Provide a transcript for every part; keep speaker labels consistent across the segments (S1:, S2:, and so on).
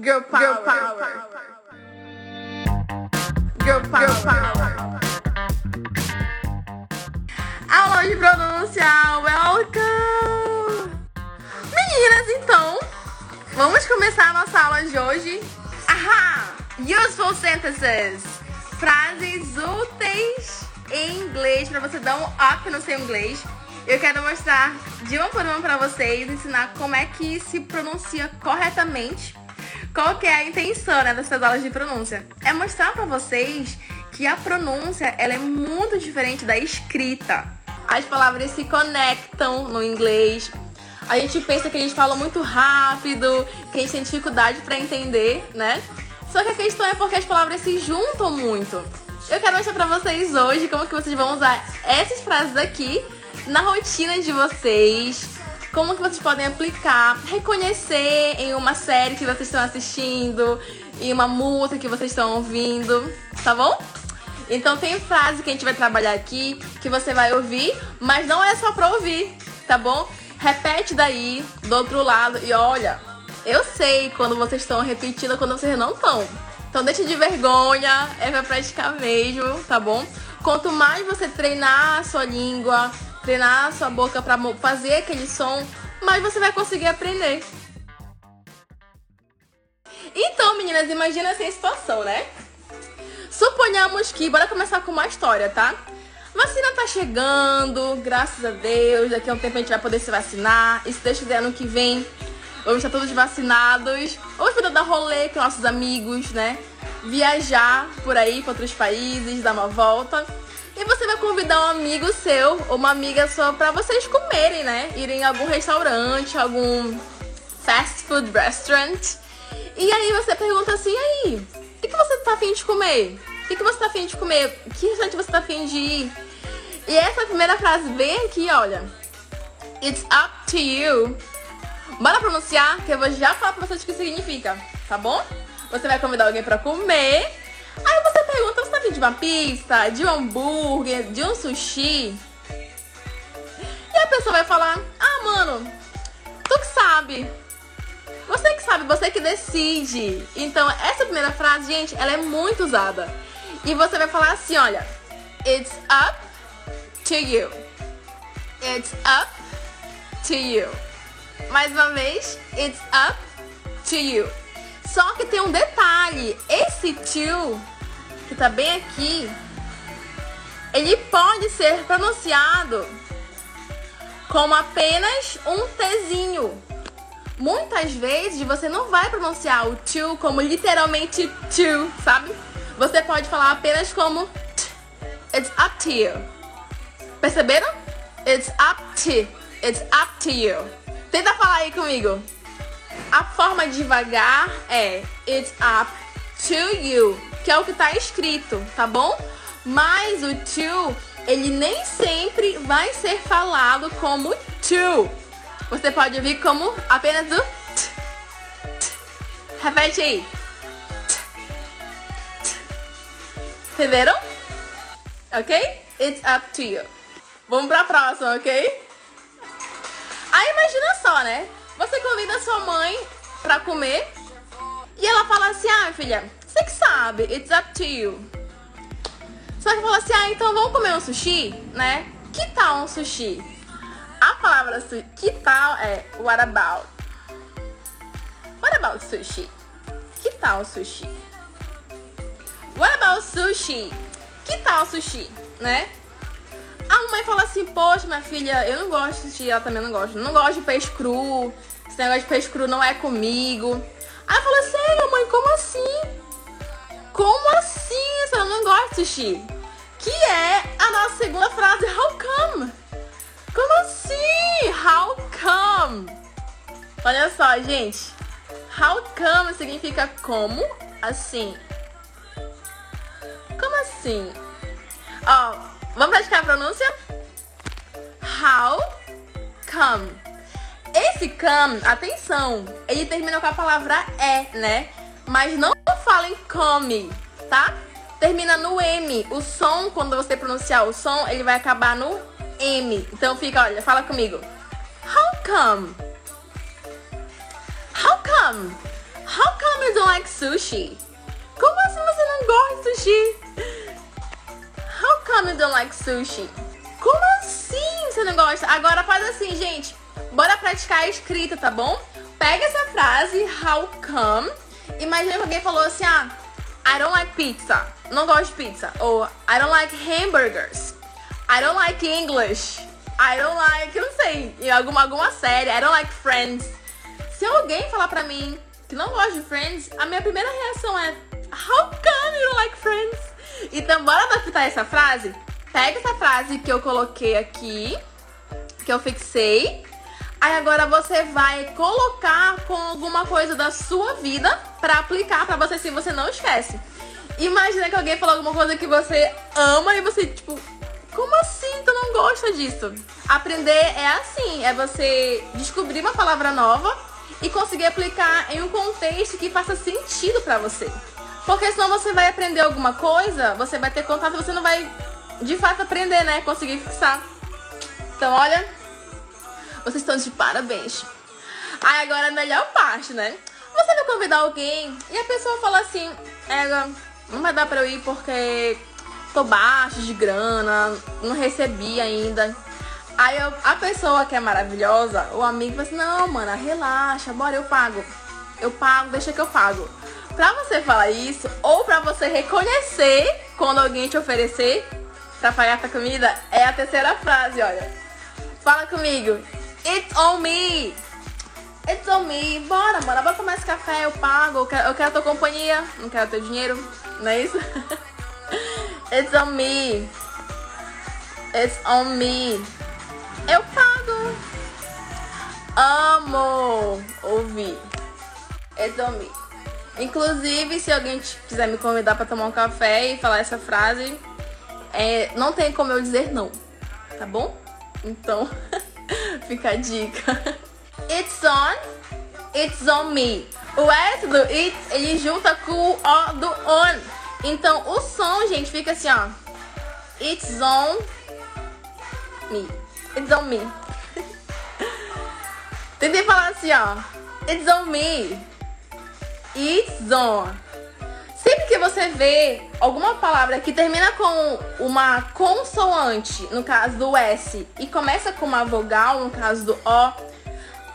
S1: Girl power. Girl power. Girl power. Girl power. Aula de pronúncia, welcome! Meninas, então, vamos começar a nossa aula de hoje. Ahá! Useful sentences. Frases úteis em inglês para você dar um up no seu inglês. Eu quero mostrar de uma por uma para vocês, ensinar como é que se pronuncia corretamente. Qual que é a intenção né, dessas aulas de pronúncia? É mostrar para vocês que a pronúncia ela é muito diferente da escrita. As palavras se conectam no inglês. A gente pensa que a gente fala muito rápido, que a gente tem dificuldade para entender, né? Só que a questão é porque as palavras se juntam muito. Eu quero mostrar pra vocês hoje como que vocês vão usar essas frases aqui na rotina de vocês, como que vocês podem aplicar, reconhecer em uma série que vocês estão assistindo, em uma música que vocês estão ouvindo, tá bom? Então tem frase que a gente vai trabalhar aqui, que você vai ouvir, mas não é só pra ouvir, tá bom? Repete daí, do outro lado, e olha, eu sei quando vocês estão repetindo, quando vocês não estão. Então deixa de vergonha, é pra praticar mesmo, tá bom? Quanto mais você treinar a sua língua, treinar a sua boca para fazer aquele som, mais você vai conseguir aprender. Então, meninas, imagina essa situação, né? Suponhamos que, bora começar com uma história, tá? Vacina tá chegando, graças a Deus, daqui a um tempo a gente vai poder se vacinar. E se Deus quiser, ano que vem, vamos estar todos vacinados. Vamos poder dar rolê com nossos amigos, né? Viajar por aí para outros países, dar uma volta. E você vai convidar um amigo seu ou uma amiga sua para vocês comerem, né? Irem em algum restaurante, algum fast food restaurant. E aí você pergunta assim, aí, o que, que você tá afim de comer? O que, que você tá afim de comer? Que restaurante você tá afim de ir? E essa primeira frase bem aqui, olha. It's up to you. Bora pronunciar, que eu vou já falar pra vocês o que significa, tá bom? Você vai convidar alguém pra comer. Aí você pergunta, você tá afim de uma pizza, de um hambúrguer, de um sushi? E a pessoa vai falar, ah, mano, tu que sabe. Você que sabe, você que decide. Então, essa primeira frase, gente, ela é muito usada. E você vai falar assim, olha, it's up to you. It's up to you. Mais uma vez, it's up to you. Só que tem um detalhe, esse to, que tá bem aqui, ele pode ser pronunciado como apenas um Tzinho. Muitas vezes você não vai pronunciar o to como literalmente to, sabe? Você pode falar apenas como t. It's up to you. Perceberam? It's up to. It's up to you. Tenta falar aí comigo. A forma devagar é It's up to you, que é o que tá escrito, tá bom? Mas o to, ele nem sempre vai ser falado como to. Você pode ouvir como apenas o t. t. Repete aí. T. Entenderam? Ok? It's up to you. Vamos pra próxima, ok? Aí imagina só, né? Você convida sua mãe pra comer e ela fala assim: Ah, filha, você que sabe, it's up to you. Que fala assim: Ah, então vamos comer um sushi, né? Que tal um sushi? A palavra que tal é what about? What about sushi? Que tal sushi? What about sushi? Que tal sushi, né? A mãe fala assim, poxa, minha filha, eu não gosto de ela também não gosta. Não gosto de peixe cru, esse negócio de peixe cru não é comigo. Aí eu falei, sério, mãe, como assim? Como assim? Você não gosta de sushi? Que é a nossa segunda frase, how come? Como assim? How come? Olha só, gente. How come significa como assim. Como assim? Ó, vamos praticar a pronúncia? How come. Esse come, atenção, ele termina com a palavra é, né? Mas não falem come, tá? Termina no M. O som, quando você pronunciar o som, ele vai acabar no M. Então fica, olha, fala comigo. How come? How come? How come like sushi? Como assim você não gosta de sushi? Come don't like sushi? Como assim você não gosta? Agora faz assim, gente. Bora praticar a escrita, tá bom? Pega essa frase, how come. Imagina que alguém falou assim, ah, I don't like pizza. Não gosto de pizza. Ou I don't like hamburgers. I don't like English. I don't like, não sei, em alguma, alguma série. I don't like Friends. Se alguém falar pra mim que não gosta de Friends, a minha primeira reação é How come you don't like Friends? Então, bora adaptar essa frase? Pega essa frase que eu coloquei aqui, que eu fixei. Aí agora você vai colocar com alguma coisa da sua vida para aplicar para você se você não esquece. Imagina que alguém falou alguma coisa que você ama e você, tipo, como assim tu não gosta disso? Aprender é assim, é você descobrir uma palavra nova e conseguir aplicar em um contexto que faça sentido para você. Porque senão você vai aprender alguma coisa, você vai ter contato, você não vai de fato aprender, né? Conseguir fixar. Então, olha, vocês estão de parabéns. Aí agora a melhor parte, né? Você vai convidar alguém e a pessoa fala assim, é, não vai dar pra eu ir porque tô baixo de grana, não recebi ainda. Aí eu, a pessoa que é maravilhosa, o amigo fala assim, não, mana, relaxa, bora, eu pago. Eu pago, deixa que eu pago. Pra você falar isso, ou pra você reconhecer quando alguém te oferecer pra pagar essa comida, é a terceira frase, olha. Fala comigo. It's on me. It's on me. Bora, bora, bora tomar esse café, eu pago. Eu quero, eu quero a tua companhia, não quero teu dinheiro, não é isso? It's on me. It's on me. Eu pago. Amo ouvir. It's on me. Inclusive, se alguém quiser me convidar para tomar um café e falar essa frase, é, não tem como eu dizer não, tá bom? Então, fica a dica. It's on, it's on me. O S do it, ele junta com o O do on. Então, o som, gente, fica assim, ó. It's on me. It's on me. Tentei falar assim, ó. It's on me. It's on. Sempre que você vê alguma palavra que termina com uma consoante, no caso do S, e começa com uma vogal, no caso do O,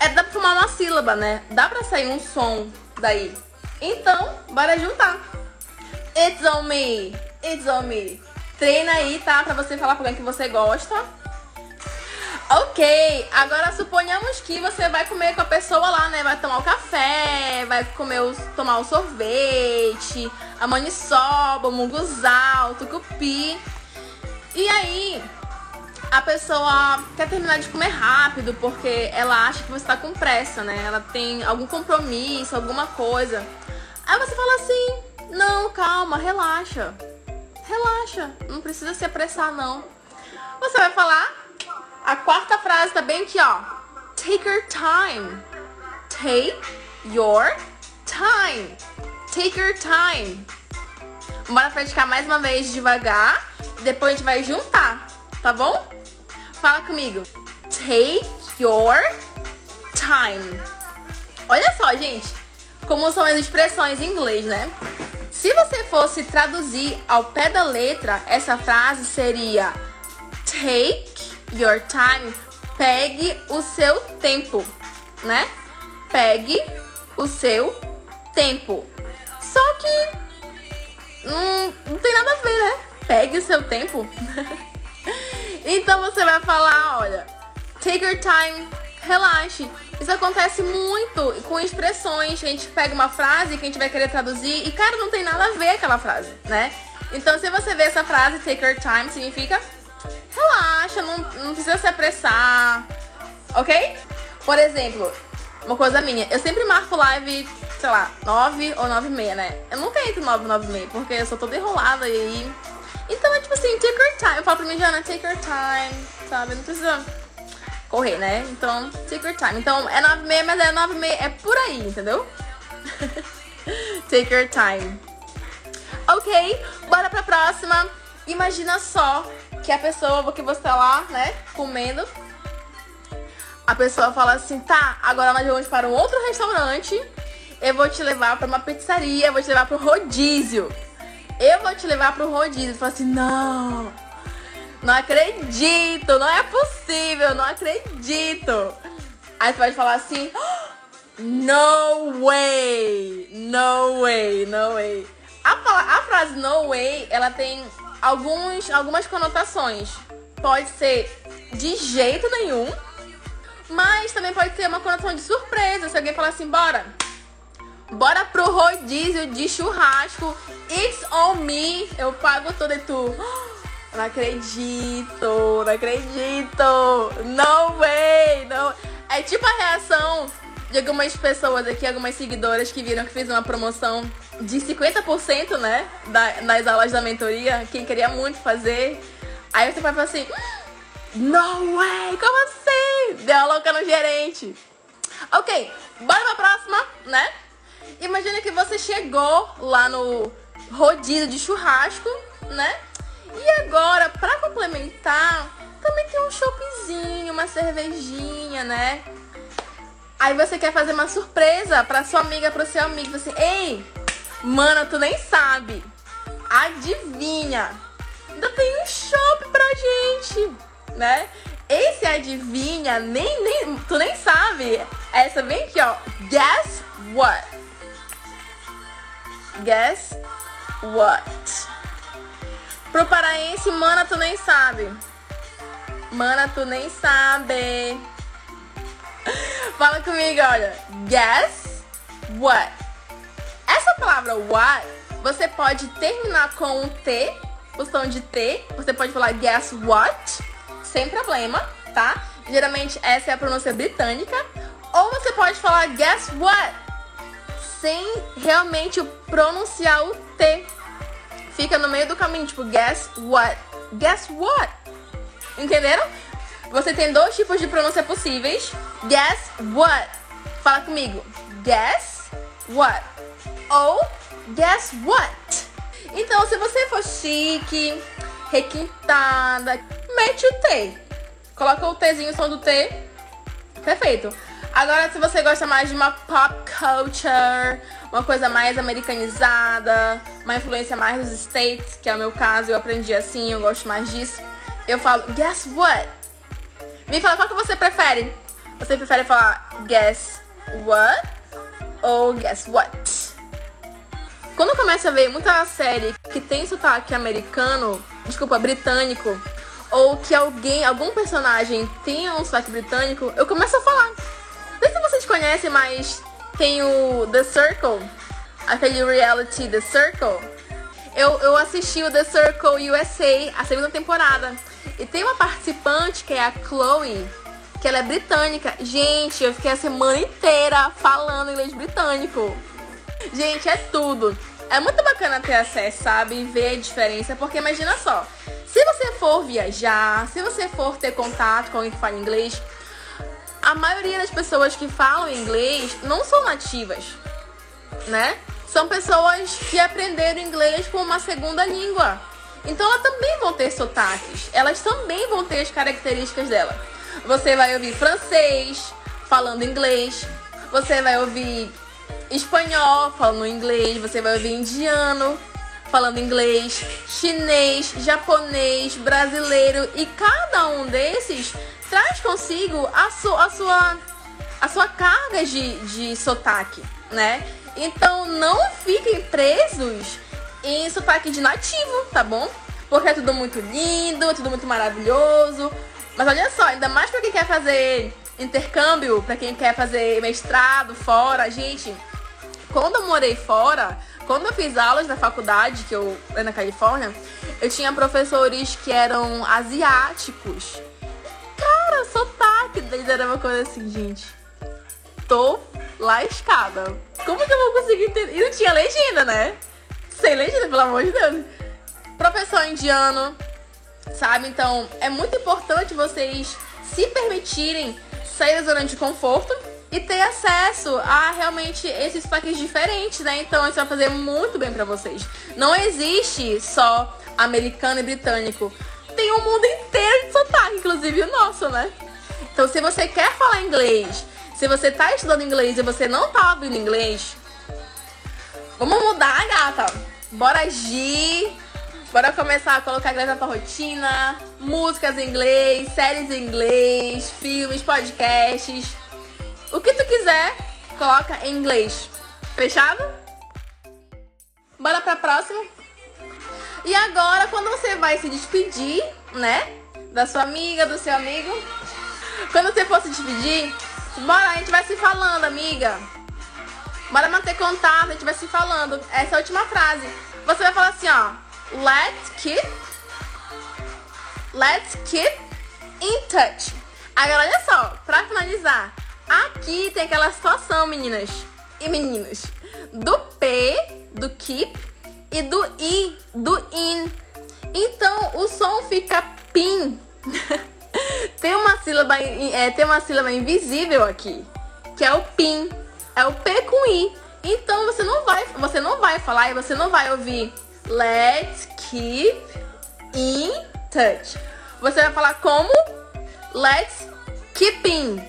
S1: é, dá pra formar uma sílaba, né? Dá pra sair um som daí. Então, bora juntar. It's on me. It's on me. Treina aí, tá? Pra você falar pra alguém que você gosta. Ok, agora suponhamos que você vai comer com a pessoa lá, né? Vai tomar o café, vai comer o, tomar o sorvete, a maniçoba, o munguzal, o tucupi. E aí, a pessoa quer terminar de comer rápido porque ela acha que você tá com pressa, né? Ela tem algum compromisso, alguma coisa. Aí você fala assim: não, calma, relaxa. Relaxa, não precisa se apressar, não. Você vai falar a quarta frase tá bem aqui, ó. Take your time. Take your time. Take your time. Bora praticar mais uma vez devagar. Depois a gente vai juntar, tá bom? Fala comigo. Take your time. Olha só, gente, como são as expressões em inglês, né? Se você fosse traduzir ao pé da letra, essa frase seria take your time, pegue o seu tempo, né? Pegue o seu tempo. Só que não, não tem nada a ver, né? Pegue o seu tempo. então você vai falar, olha, take your time, relaxe. Isso acontece muito com expressões. A gente pega uma frase que a gente vai querer traduzir e, cara, não tem nada a ver aquela frase, né? Então, se você vê essa frase, take your time, significa relaxa, não, não precisa se apressar, ok? Por exemplo, uma coisa minha, eu sempre marco live, sei lá, 9 ou 9 e meia, né? Eu nunca entro 9 ou 9 e meia, porque eu sou toda enrolada e aí... Então é tipo assim, take your time. Eu falo pra mim, Jana, take your time, sabe? Não precisa correr, né? Então, take your time. Então, é 9 e meia, mas é 9 e meia, é por aí, entendeu? take your time. Ok, bora pra próxima. Imagina só que a pessoa que você tá lá, né, comendo, a pessoa fala assim, tá, agora nós vamos para um outro restaurante. eu vou te levar pra uma pizzaria, eu vou te levar pro rodízio. Eu vou te levar pro rodízio. Fala assim, não, não acredito, não é possível, não acredito. Aí você pode falar assim, no way, no way, no way. A, a frase no way, ela tem alguns, algumas conotações. Pode ser de jeito nenhum, mas também pode ser uma conotação de surpresa. Se alguém falar assim, bora, bora pro rodízio de churrasco, it's on me, eu pago tudo e tu. Não acredito, não acredito, no way, não. É tipo a reação de algumas pessoas aqui, algumas seguidoras que viram que fiz uma promoção de 50%, né? Da, nas aulas da mentoria, quem queria muito fazer. Aí você vai falar assim, no way, como assim? Deu a louca no gerente. Ok, bora pra próxima, né? Imagina que você chegou lá no rodízio de churrasco, né? E agora, pra complementar, também tem um choppzinho, uma cervejinha, né? Aí você quer fazer uma surpresa pra sua amiga, pro seu amigo. Você, ei, mana, tu nem sabe. Adivinha? Ainda tem um shopping pra gente, né? Esse adivinha, nem, nem, tu nem sabe. Essa vem aqui, ó. Guess what? Guess what? Pro paraense, mana, tu nem sabe. Mana, tu nem sabe. Fala comigo, olha. Guess what? Essa palavra what, você pode terminar com um T, o som de T. Você pode falar guess what, sem problema, tá? Geralmente essa é a pronúncia britânica. Ou você pode falar guess what, sem realmente pronunciar o T. Fica no meio do caminho, tipo guess what. Guess what? Entenderam? Você tem dois tipos de pronúncia possíveis. Guess what? Fala comigo. Guess what? Ou guess what? Então, se você for chique, requintada, mete o T. Coloca o Tzinho, o som do T. Perfeito. Agora, se você gosta mais de uma pop culture, uma coisa mais americanizada, uma influência mais dos States, que é o meu caso, eu aprendi assim, eu gosto mais disso. Eu falo, guess what? Me fala qual que você prefere. Você prefere falar guess what ou guess what? Quando começa a ver muita série que tem sotaque americano, desculpa, britânico, ou que alguém, algum personagem tenha um sotaque britânico, eu começo a falar. Não sei se vocês conhecem, mas tem o The Circle, aquele reality The Circle. Eu, eu assisti o The Circle USA, a segunda temporada. E tem uma participante que é a Chloe, que ela é britânica. Gente, eu fiquei a semana inteira falando inglês britânico. Gente, é tudo. É muito bacana ter acesso, sabe? E ver a diferença, porque imagina só. Se você for viajar, se você for ter contato com alguém que fala inglês, a maioria das pessoas que falam inglês não são nativas, né? São pessoas que aprenderam inglês como uma segunda língua. Então elas também vão ter sotaques, elas também vão ter as características dela. Você vai ouvir francês falando inglês, você vai ouvir espanhol falando inglês, você vai ouvir indiano falando inglês, chinês, japonês, brasileiro e cada um desses traz consigo a, su a sua a sua carga de, de sotaque, né? Então não fiquem presos em sotaque de nativo, tá bom? Porque é tudo muito lindo, é tudo muito maravilhoso. Mas olha só, ainda mais pra quem quer fazer intercâmbio, pra quem quer fazer mestrado fora, gente. Quando eu morei fora, quando eu fiz aulas na faculdade, que eu na Califórnia, eu tinha professores que eram asiáticos. Cara, sotaque deles era uma coisa assim, gente. Tô lascada. Como que eu vou conseguir entender? E não tinha legenda, né? Sem legenda, pelo amor de Deus. Professor indiano, sabe? Então, é muito importante vocês se permitirem sair da zona de conforto e ter acesso a realmente esses paquetes diferentes, né? Então, isso vai fazer muito bem para vocês. Não existe só americano e britânico. Tem um mundo inteiro de sotaque, inclusive o nosso, né? Então, se você quer falar inglês, se você tá estudando inglês e você não tá ouvindo inglês, Vamos mudar, gata. Bora agir. Bora começar a colocar inglês na tua rotina. Músicas em inglês, séries em inglês, filmes, podcasts. O que tu quiser, coloca em inglês. Fechado? Bora pra próxima? E agora, quando você vai se despedir, né? Da sua amiga, do seu amigo. Quando você for se despedir, bora, a gente vai se falando, amiga. Bora manter contato, a gente vai se falando. Essa é a última frase. Você vai falar assim, ó. Let's keep. Let's keep in touch. Agora, olha só, pra finalizar. Aqui tem aquela situação, meninas e meninos. Do P, do keep, e do I, do in. Então, o som fica pin. tem uma sílaba é, tem uma sílaba invisível aqui, que é o pin. É o P com I. Então você não vai, você não vai falar e você não vai ouvir let's keep in touch. Você vai falar como let's keep in.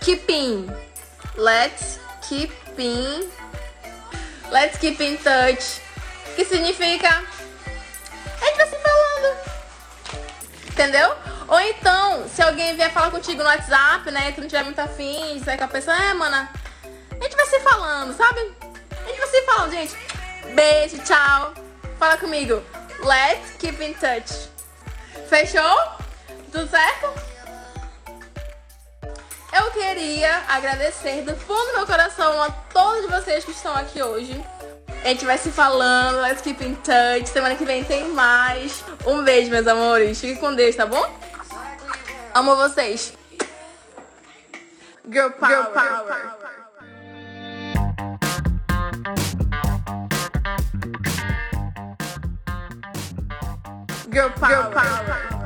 S1: Keep in. Let's keep in. Let's keep in touch. Que significa a gente vai se falando. Entendeu? Ou então, se alguém vier falar contigo no WhatsApp, né? E tu não tiver muito afim, sai com a pessoa, é, mana, a gente vai se falando, sabe? A gente vai se falando, gente. Beijo, tchau. Fala comigo. Let's keep in touch. Fechou? Tudo certo? Eu queria agradecer do fundo do meu coração a todos vocês que estão aqui hoje. A gente vai se falando, let's keep in touch. Semana que vem tem mais. Um beijo, meus amores. Fiquem com Deus, tá bom? Amo vocês. Girl power. Girl power. Girl power. Girl power.